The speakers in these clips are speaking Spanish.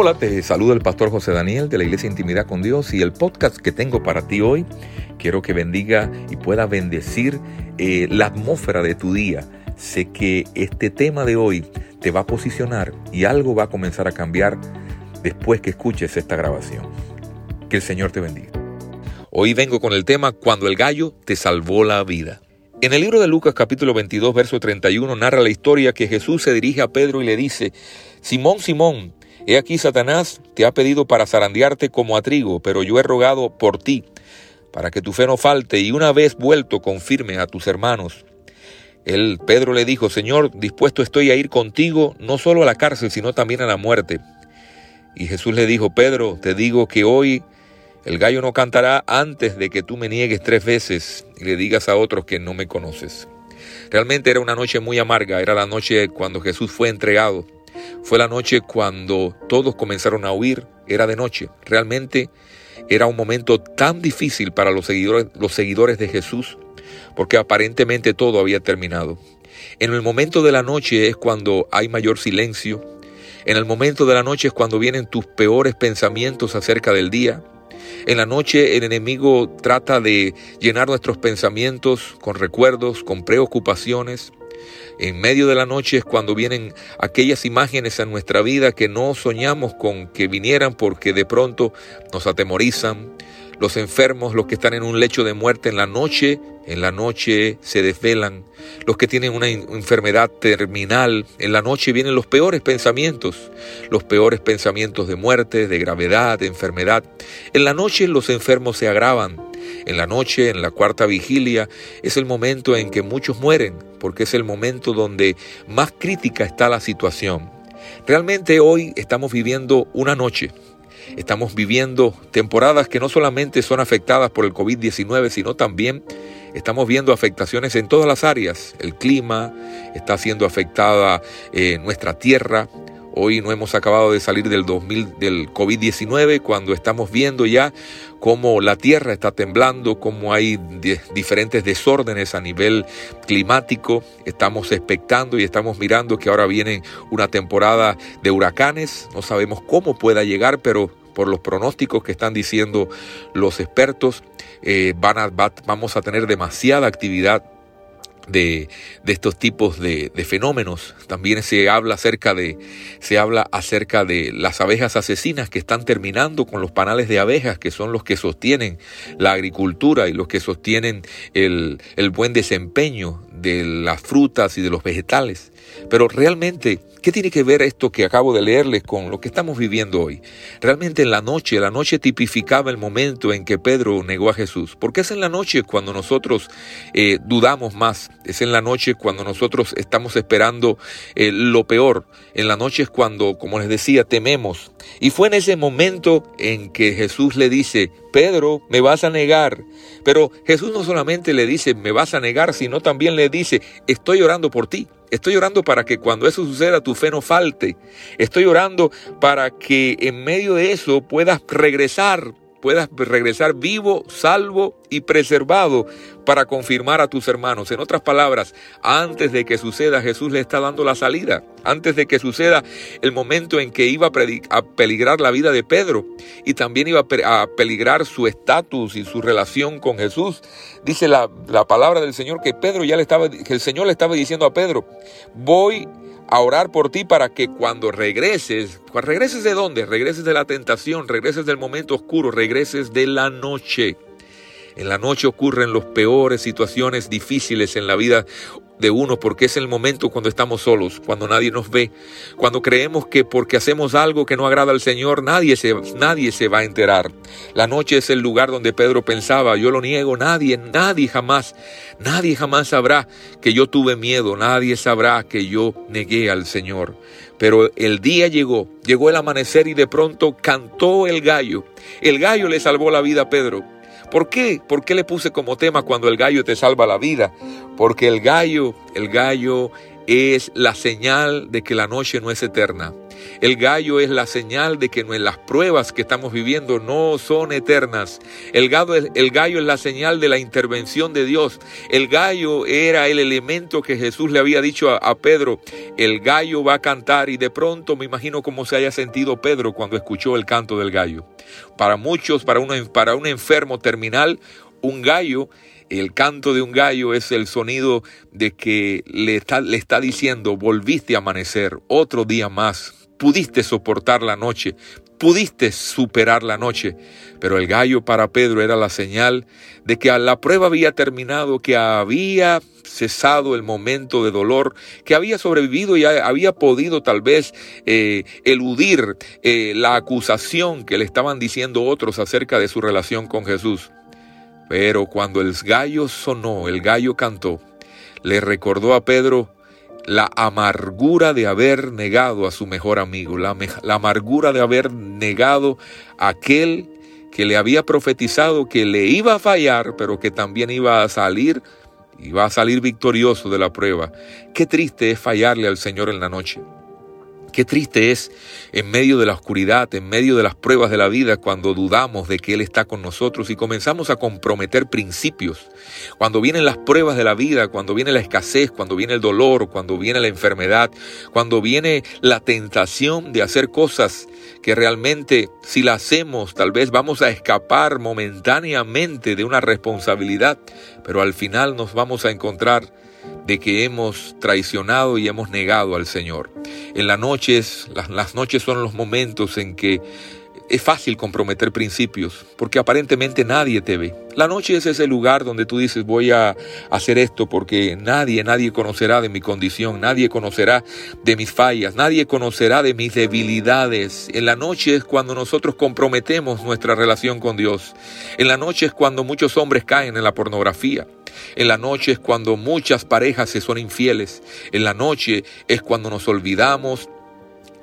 Hola, te saluda el pastor José Daniel de la Iglesia Intimidad con Dios y el podcast que tengo para ti hoy, quiero que bendiga y pueda bendecir eh, la atmósfera de tu día. Sé que este tema de hoy te va a posicionar y algo va a comenzar a cambiar después que escuches esta grabación. Que el Señor te bendiga. Hoy vengo con el tema Cuando el gallo te salvó la vida. En el libro de Lucas capítulo 22 verso 31 narra la historia que Jesús se dirige a Pedro y le dice, Simón, Simón, he aquí Satanás te ha pedido para zarandearte como a trigo, pero yo he rogado por ti, para que tu fe no falte y una vez vuelto confirme a tus hermanos. El Pedro le dijo, Señor, dispuesto estoy a ir contigo no solo a la cárcel, sino también a la muerte. Y Jesús le dijo, Pedro, te digo que hoy el gallo no cantará antes de que tú me niegues tres veces y le digas a otros que no me conoces. Realmente era una noche muy amarga, era la noche cuando Jesús fue entregado, fue la noche cuando todos comenzaron a huir, era de noche. Realmente era un momento tan difícil para los seguidores, los seguidores de Jesús, porque aparentemente todo había terminado. En el momento de la noche es cuando hay mayor silencio, en el momento de la noche es cuando vienen tus peores pensamientos acerca del día, en la noche el enemigo trata de llenar nuestros pensamientos con recuerdos, con preocupaciones. En medio de la noche es cuando vienen aquellas imágenes en nuestra vida que no soñamos con que vinieran porque de pronto nos atemorizan, los enfermos, los que están en un lecho de muerte en la noche, en la noche se desvelan. Los que tienen una enfermedad terminal, en la noche vienen los peores pensamientos, los peores pensamientos de muerte, de gravedad, de enfermedad. En la noche los enfermos se agravan. En la noche, en la cuarta vigilia, es el momento en que muchos mueren, porque es el momento donde más crítica está la situación. Realmente hoy estamos viviendo una noche, Estamos viviendo temporadas que no solamente son afectadas por el COVID-19, sino también estamos viendo afectaciones en todas las áreas. El clima está siendo afectada eh, nuestra tierra. Hoy no hemos acabado de salir del, 2000, del COVID-19 cuando estamos viendo ya cómo la tierra está temblando, cómo hay diferentes desórdenes a nivel climático. Estamos expectando y estamos mirando que ahora viene una temporada de huracanes. No sabemos cómo pueda llegar, pero por los pronósticos que están diciendo los expertos, eh, vamos a tener demasiada actividad de, estos tipos de, fenómenos. También se habla acerca de, se habla acerca de las abejas asesinas que están terminando con los panales de abejas, que son los que sostienen la agricultura y los que sostienen el, el buen desempeño de las frutas y de los vegetales. Pero realmente ¿Qué tiene que ver esto que acabo de leerles con lo que estamos viviendo hoy? Realmente en la noche, la noche tipificaba el momento en que Pedro negó a Jesús. Porque es en la noche cuando nosotros eh, dudamos más, es en la noche cuando nosotros estamos esperando eh, lo peor, en la noche es cuando, como les decía, tememos. Y fue en ese momento en que Jesús le dice, Pedro, me vas a negar. Pero Jesús no solamente le dice, me vas a negar, sino también le dice, estoy orando por ti. Estoy orando para que cuando eso suceda tu fe no falte. Estoy orando para que en medio de eso puedas regresar puedas regresar vivo, salvo y preservado para confirmar a tus hermanos. En otras palabras, antes de que suceda, Jesús le está dando la salida. Antes de que suceda el momento en que iba a, peligrar la vida de Pedro y también iba a peligrar su estatus y su relación con Jesús, dice la, la palabra del Señor que Pedro ya le estaba, que el Señor le estaba diciendo a Pedro, voy a orar por ti para que cuando regreses, regreses de dónde? Regreses de la tentación, regreses del momento oscuro, regreses de la noche. En la noche ocurren las peores situaciones difíciles en la vida de uno porque es el momento cuando estamos solos, cuando nadie nos ve, cuando creemos que porque hacemos algo que no agrada al Señor, nadie se, nadie se va a enterar. La noche es el lugar donde Pedro pensaba, yo lo niego, nadie, nadie jamás, nadie jamás sabrá que yo tuve miedo, nadie sabrá que yo negué al Señor. Pero el día llegó, llegó el amanecer y de pronto cantó el gallo. El gallo le salvó la vida a Pedro. ¿Por qué? ¿Por qué le puse como tema cuando el gallo te salva la vida? Porque el gallo, el gallo es la señal de que la noche no es eterna. El gallo es la señal de que las pruebas que estamos viviendo no son eternas. El gallo, es, el gallo es la señal de la intervención de Dios. El gallo era el elemento que Jesús le había dicho a, Pedro. El gallo va a cantar y de pronto me imagino cómo se haya sentido Pedro cuando escuchó el canto del gallo. Para muchos, para, para un enfermo terminal, un gallo el canto de un gallo es el sonido de que le está, le está diciendo, volviste a amanecer otro día más, pudiste soportar la noche, pudiste superar la noche. Pero el gallo para Pedro era la señal de que la prueba había terminado, que había cesado el momento de dolor, que había sobrevivido y había podido tal vez eh, eludir eh, la acusación que le estaban diciendo otros acerca de su relación con Jesús. Pero cuando el gallo sonó, el gallo cantó, le recordó a Pedro la amargura de haber negado a su mejor amigo, la, amargura de haber negado a aquel que le había profetizado que le iba a fallar, pero que también iba a salir, iba a salir victorioso de la prueba. Qué triste es fallarle al Señor en la noche. Qué triste es en medio de la oscuridad, en medio de las pruebas de la vida, cuando dudamos de que Él está con nosotros y comenzamos a comprometer principios. Cuando vienen las pruebas de la vida, cuando viene la escasez, cuando viene el dolor, cuando viene la enfermedad, cuando viene la tentación de hacer cosas que realmente si la hacemos tal vez vamos a escapar momentáneamente de una responsabilidad, pero al final nos vamos a encontrar de que hemos traicionado y hemos negado al Señor. En las noches, las, las noches son los momentos en que es fácil comprometer principios porque aparentemente nadie te ve. La noche es ese lugar donde tú dices voy a hacer esto porque nadie, nadie conocerá de mi condición, nadie conocerá de mis fallas, nadie conocerá de mis debilidades. En la noche es cuando nosotros comprometemos nuestra relación con Dios. En la noche es cuando muchos hombres caen en la pornografía. En la noche es cuando muchas parejas se son infieles. En la noche es cuando nos olvidamos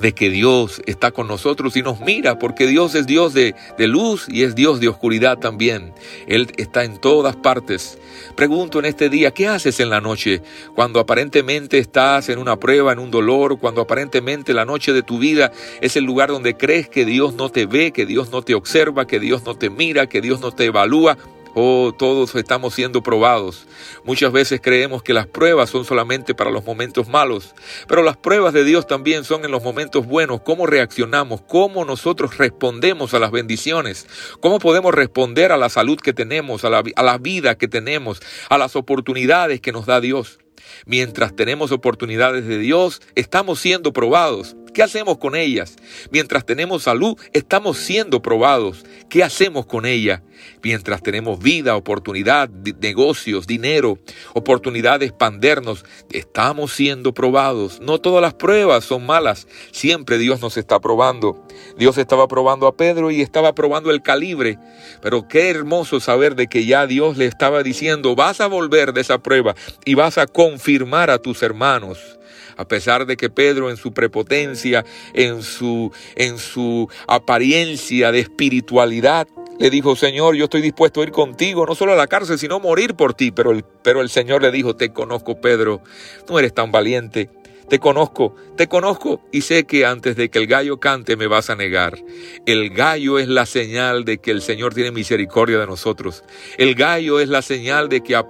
de que Dios está con nosotros y nos mira, porque Dios es Dios de, de, luz y es Dios de oscuridad también. Él está en todas partes. Pregunto en este día, ¿qué haces en la noche? Cuando aparentemente estás en una prueba, en un dolor, cuando aparentemente la noche de tu vida es el lugar donde crees que Dios no te ve, que Dios no te observa, que Dios no te mira, que Dios no te evalúa. Oh, todos estamos siendo probados. Muchas veces creemos que las pruebas son solamente para los momentos malos, pero las pruebas de Dios también son en los momentos buenos. ¿Cómo reaccionamos? ¿Cómo nosotros respondemos a las bendiciones? ¿Cómo podemos responder a la salud que tenemos, a la, a la vida que tenemos, a las oportunidades que nos da Dios? Mientras tenemos oportunidades de Dios, estamos siendo probados. ¿Qué hacemos con ellas? Mientras tenemos salud, estamos siendo probados. ¿Qué hacemos con ella? Mientras tenemos vida, oportunidad, negocios, dinero, oportunidad de expandernos, estamos siendo probados. No todas las pruebas son malas. Siempre Dios nos está probando. Dios estaba probando a Pedro y estaba probando el calibre. Pero qué hermoso saber de que ya Dios le estaba diciendo, vas a volver de esa prueba y vas a confirmar a tus hermanos a pesar de que Pedro en su prepotencia, en su, en su apariencia de espiritualidad, le dijo, Señor, yo estoy dispuesto a ir contigo, no solo a la cárcel, sino morir por ti. Pero el, pero el Señor le dijo, te conozco, Pedro, no eres tan valiente. Te conozco, te conozco y sé que antes de que el gallo cante me vas a negar. El gallo es la señal de que el Señor tiene misericordia de nosotros. El gallo es la señal de que a,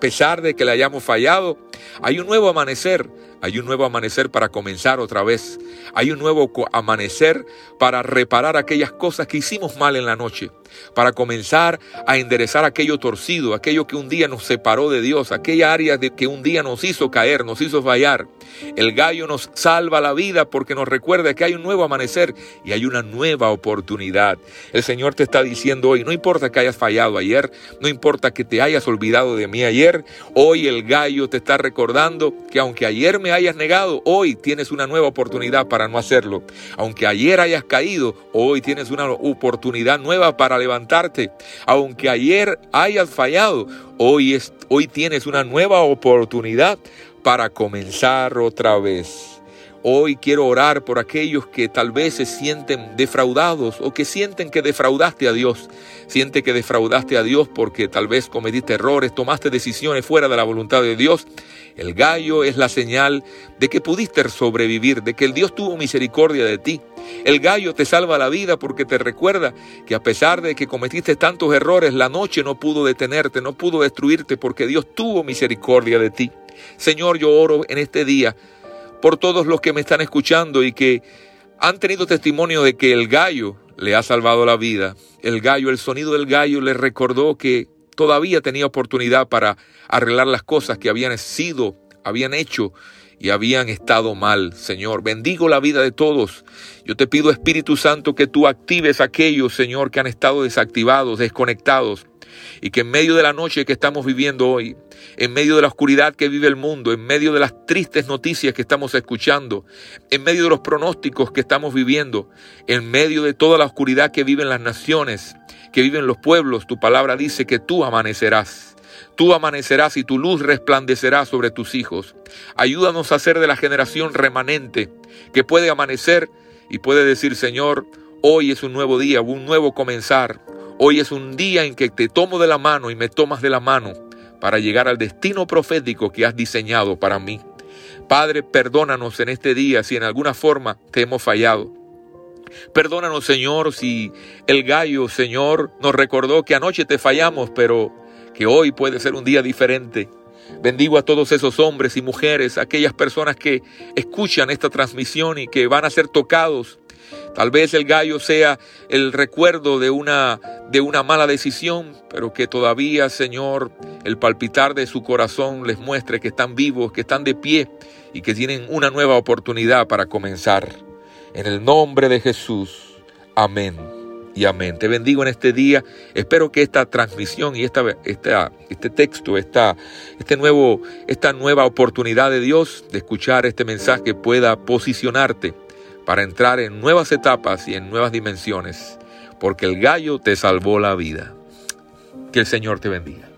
pesar de que le hayamos fallado, hay un nuevo amanecer. Hay un nuevo amanecer para comenzar otra vez. Hay un nuevo amanecer para reparar aquellas cosas que hicimos mal en la noche. Para comenzar a enderezar aquello torcido, aquello que un día nos separó de Dios, aquella área de que un día nos hizo caer, nos hizo fallar. El gallo nos salva la vida porque nos recuerda que hay un nuevo amanecer y hay una nueva oportunidad. El Señor te está diciendo hoy, no importa que hayas fallado ayer, no importa que te hayas olvidado de mí ayer, hoy el gallo te está recordando que aunque ayer me hayas negado, hoy tienes una nueva oportunidad para no hacerlo. Aunque ayer hayas caído, hoy tienes una oportunidad nueva para levantarte. Aunque ayer hayas fallado, hoy, es, hoy tienes una nueva oportunidad para comenzar otra vez. Hoy quiero orar por aquellos que tal vez se sienten defraudados o que sienten que defraudaste a Dios. Siente que defraudaste a Dios porque tal vez cometiste errores, tomaste decisiones fuera de la voluntad de Dios. El gallo es la señal de que pudiste sobrevivir, de que el Dios tuvo misericordia de ti. El gallo te salva la vida porque te recuerda que a pesar de que cometiste tantos errores, la noche no pudo detenerte, no pudo destruirte porque Dios tuvo misericordia de ti. Señor, yo oro en este día por todos los que me están escuchando y que han tenido testimonio de que el gallo le ha salvado la vida. El gallo, el sonido del gallo le recordó que todavía tenía oportunidad para arreglar las cosas que habían sido, habían hecho y habían estado mal. Señor, bendigo la vida de todos. Yo te pido, Espíritu Santo, que tú actives aquellos, Señor, que han estado desactivados, desconectados y que en medio de la noche que estamos viviendo hoy, en medio de la oscuridad que vive el mundo, en medio de las tristes noticias que estamos escuchando, en medio de los pronósticos que estamos viviendo, en medio de toda la oscuridad que viven las naciones, que viven los pueblos, tu palabra dice que tú amanecerás. Tú amanecerás y tu luz resplandecerá sobre tus hijos. Ayúdanos a ser de la generación remanente que puede amanecer y puede decir, Señor, hoy es un nuevo día, un nuevo comenzar. Hoy es un día en que te tomo de la mano y me tomas de la mano para llegar al destino profético que has diseñado para mí. Padre, perdónanos en este día si en alguna forma te hemos fallado. Perdónanos, Señor, si el gallo, Señor, nos recordó que anoche te fallamos, pero que hoy puede ser un día diferente. Bendigo a todos esos hombres y mujeres, aquellas personas que escuchan esta transmisión y que van a ser tocados Tal vez el gallo sea el recuerdo de una, de una mala decisión, pero que todavía, Señor, el palpitar de su corazón les muestre que están vivos, que están de pie y que tienen una nueva oportunidad para comenzar. En el nombre de Jesús. Amén y amén. Te bendigo en este día. Espero que esta transmisión y esta, esta, este texto, esta, este nuevo, esta nueva oportunidad de Dios de escuchar este mensaje pueda posicionarte para entrar en nuevas etapas y en nuevas dimensiones, porque el gallo te salvó la vida. Que el Señor te bendiga.